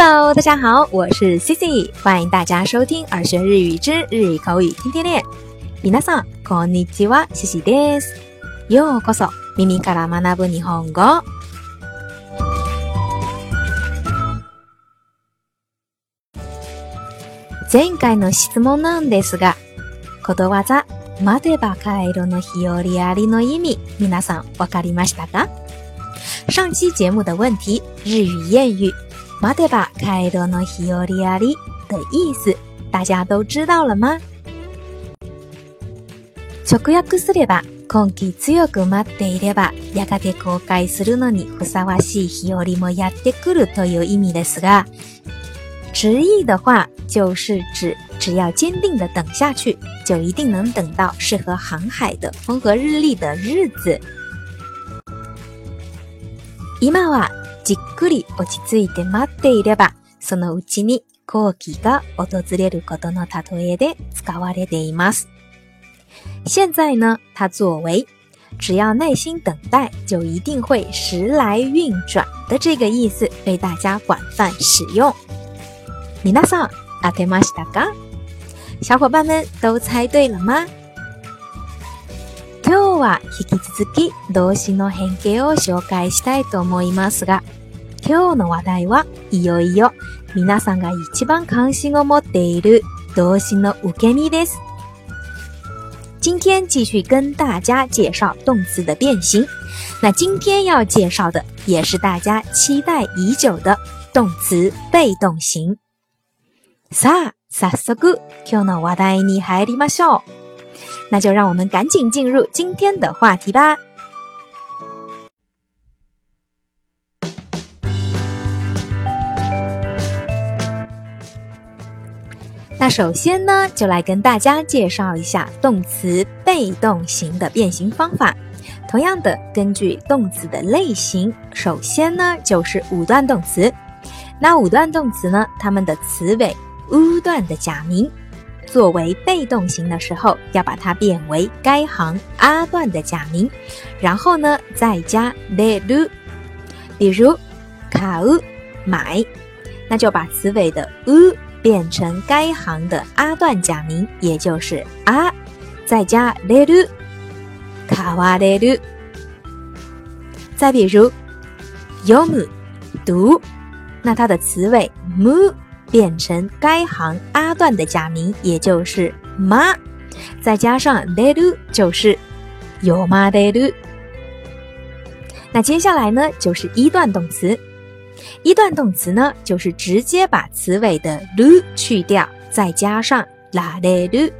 Hello，大家好，我是 Cici，欢迎大家收听《耳学日语之日语口语天天练》。皆さん、こんにちは、Cici です。ようこそ、耳から学ぶ日本語。前回の質問なんですが、ことわざ、待てばカエルの日よりありの意味、皆さんわかりましたか上期节目的问题、日语谚语。马德巴开诺那日利亚里的意思，大家都知道了吗？直訳すれば、今季強く待っていればやがて公開するのにふさわしい日もやってくるという意味ですが，直意的话就是指只要坚定的等下去，就一定能等到适合航海的风和日丽的日子。今はじっくり落ち着いて待っていれば、そのうちに後期が訪れることの例えで使われています。現在呢，他作为只要耐心等待，就一定会时来运转的这个意思被大家广泛使用。皆さん、当てましたか？小伙伴们都猜对了吗？今日は引き続き動詞の変形を紹介したいと思いますが。今日話題はいよいよ皆さんが一番関心る動詞の受け身です。今天继续跟大家介绍动词的变形，那今天要介绍的也是大家期待已久的动词被动形。さあ早速今日の話題にハイリマショ。那就让我们赶紧进入今天的话题吧。首先呢，就来跟大家介绍一下动词被动型的变形方法。同样的，根据动词的类型，首先呢就是五段动词。那五段动词呢，它们的词尾 u 段的假名，作为被动型的时候，要把它变为该行 a 段的假名，然后呢再加 d e d 比如，卡 u 买，那就把词尾的 u。变成该行的阿段假名，也就是啊，再加 d e u k a w u 再比如，yomu 读，那它的词尾 m 变成该行阿段的假名，也就是 m 再加上 deu 就是有 o m a u 那接下来呢，就是一段动词。一段动词呢，就是直接把词尾的 do 去掉，再加上 la d e u。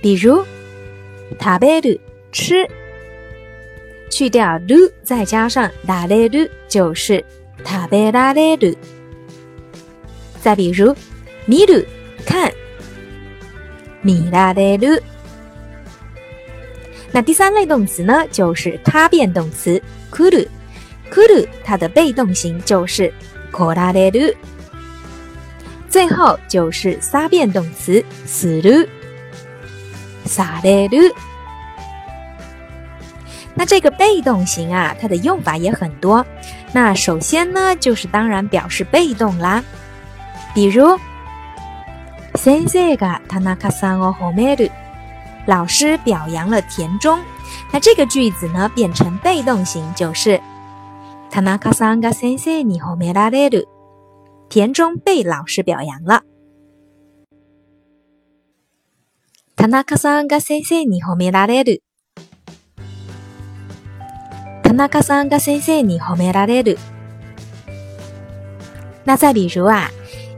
比如，tabe u 吃，去掉 do，再加上 la d e u 就是 tabe la le u。再比如，miu 看，mi la le u。那第三类动词呢，就是他变动词 kuu r。k る，r 它的被动型就是最后就是三变动词 s u r u s 那这个被动型啊，它的用法也很多。那首先呢，就是当然表示被动啦，比如老师表扬了田中。那这个句子呢，变成被动型就是。田中さんが先生に褒められる。田中被老师表扬了。田中さんが先生に褒められる。田中さんが先生に褒められる。那再比如啊，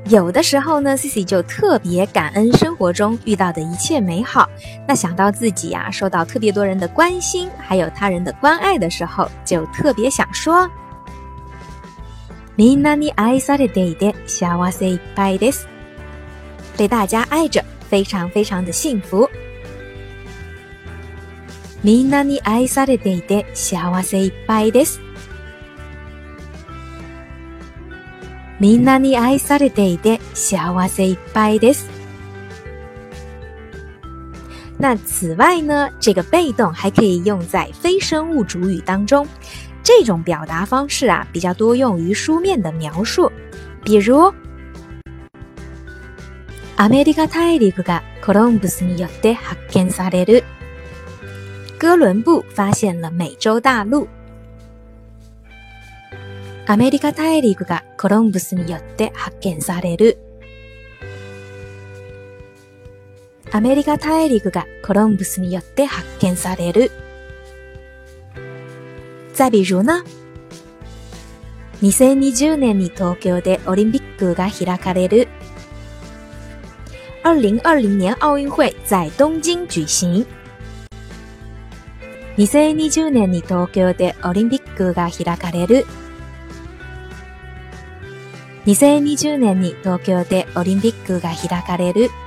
有的时候呢，Cici 就特别感恩生活中遇到的一切美好。那想到自己呀、啊，受到特别多人的关心，还有他人的关爱的时候，就特别想说。みんなに愛されていて幸せいっぱいです。被大家爱着，非常非常的幸福。みんなに愛されていて幸せいっぱいです。みんなに愛されていて幸せいっぱいです。那此外呢，这个被动还可以用在非生物主语当中。这种表达方式啊，比较多用于书面的描述，比如アメリカ大陸がコロンブスによって発見される。哥伦布发现了美洲大陆。アメリカ大陸がコロンブスによって発見される。アメリカ大陸がコロンブスによって発見される。再比如呢？二零二零年奥运会，在东京举行。二零二零年奥运会，在东京举行。二零二零年，东京ッ奥运会か举行。二零二零年，东京ッ奥运会か举行。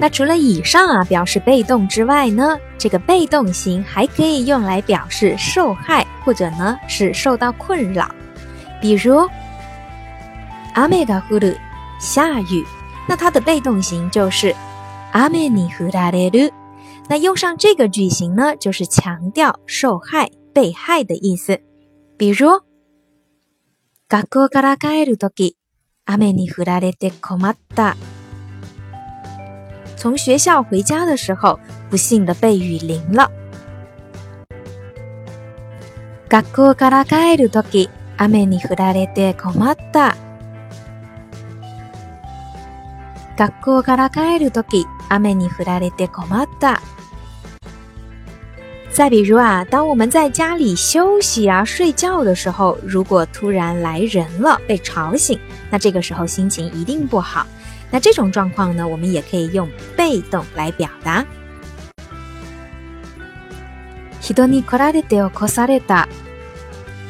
那除了以上啊表示被动之外呢，这个被动型还可以用来表示受害或者呢是受到困扰。比如，阿下雨，那它的被动型就是，阿那用上这个句型呢，就是强调受害、被害的意思。比如，学校から帰るとき、雨に降られて困った。从学校回家的时候，不幸的被雨淋了。学校から帰る時、雨に降られて困った。学校から帰る時、雨に降られて困った。再比如啊，当我们在家里休息啊、睡觉的时候，如果突然来人了，被吵醒，那这个时候心情一定不好。那这种状况呢，我们也可以用被动来表达。ヒにこられて起こされた，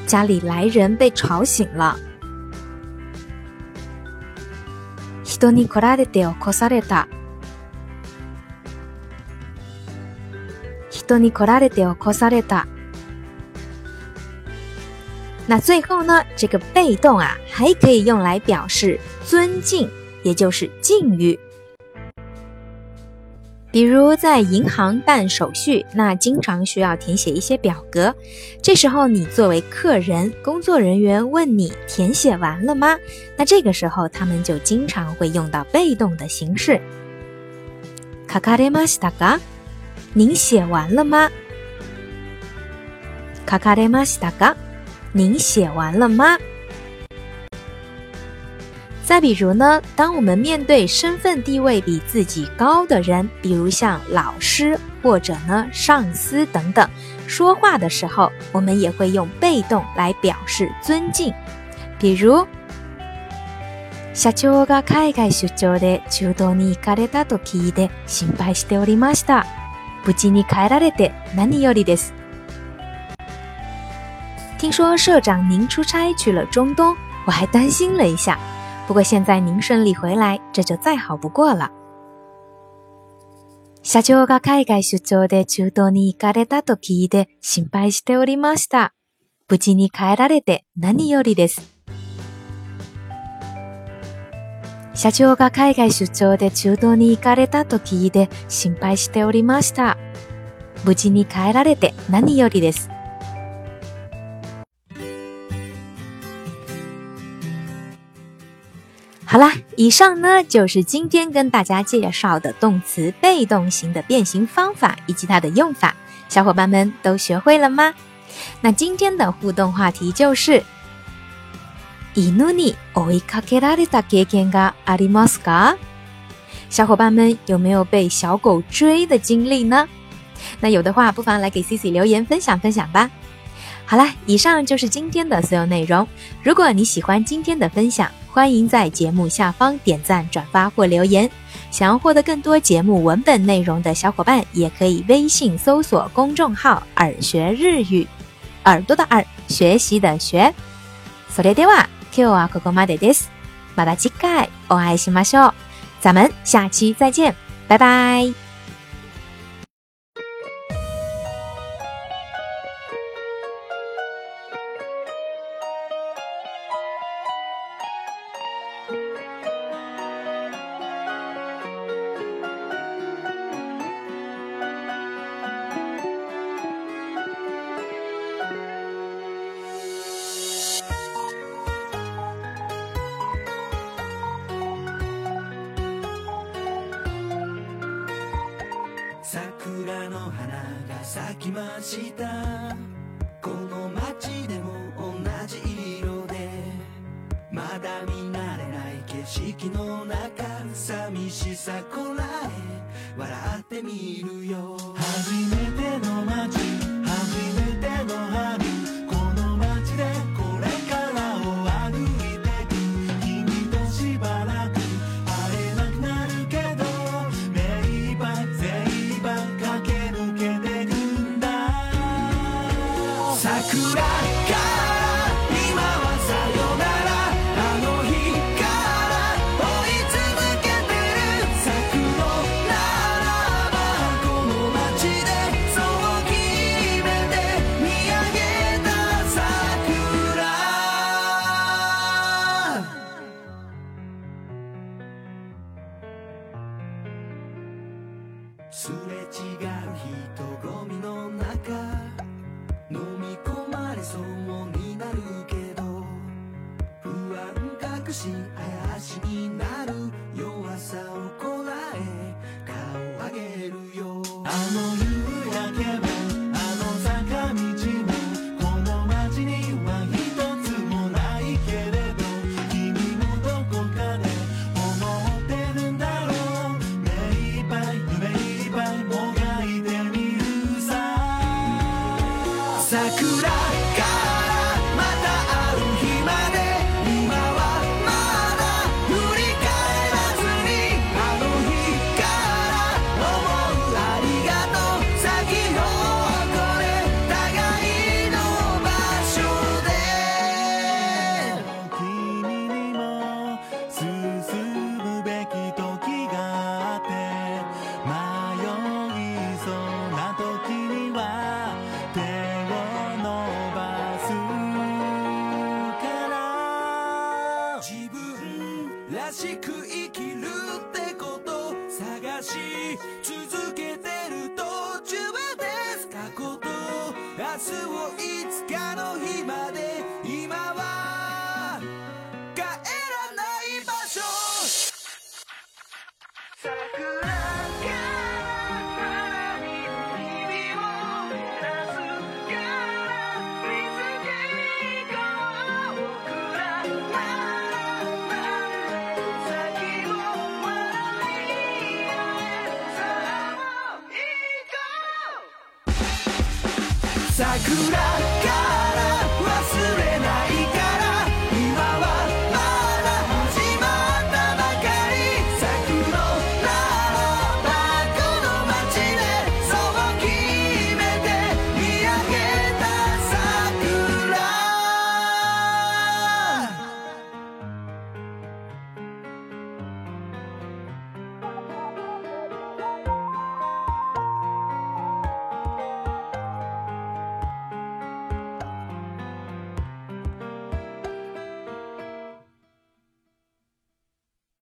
家里来人被吵醒了。ヒにこられて起こされた。ヒにこられて起こされた。那最后呢，这个被动啊，还可以用来表示尊敬。也就是境遇，比如在银行办手续，那经常需要填写一些表格。这时候，你作为客人，工作人员问你：“填写完了吗？”那这个时候，他们就经常会用到被动的形式。卡卡德马西达嘎，您写完了吗？卡卡德马西达嘎，您写完了吗？再比如呢，当我们面对身份地位比自己高的人，比如像老师或者呢上司等等，说话的时候，我们也会用被动来表示尊敬，比如，听说社长您出差去了中东，我还担心了一下。不过现在您顺利回来，这就再好不过了。社長が海外出張で中東に行かれたと聞いて心配しておりました。無事に帰られて何よりです。社長が海外出張で中東に行かれたと聞いて心配しておりました。無事に帰られて何よりです。好啦，以上呢就是今天跟大家介绍的动词被动型的变形方法以及它的用法，小伙伴们都学会了吗？那今天的互动话题就是，以努尼欧伊卡克拉里达克天嘎阿里莫斯小伙伴们有没有被小狗追的经历呢？那有的话，不妨来给 Cici 留言分享分享吧。好了，以上就是今天的所有内容。如果你喜欢今天的分享，欢迎在节目下方点赞、转发或留言。想要获得更多节目文本内容的小伙伴，也可以微信搜索公众号“耳学日语”，耳朵的耳，学习的学。それでは、今日はここまでです。また次回お会いしましょう。咱们下期再见，拜拜。桜の花が咲きましたこの街でも同じ色でまだ見慣れない景色の中寂しさこらえ笑ってみるよ初めての街初めて自分らしく生きるってこと探し続けてる途中です過去と明日をいつか桜が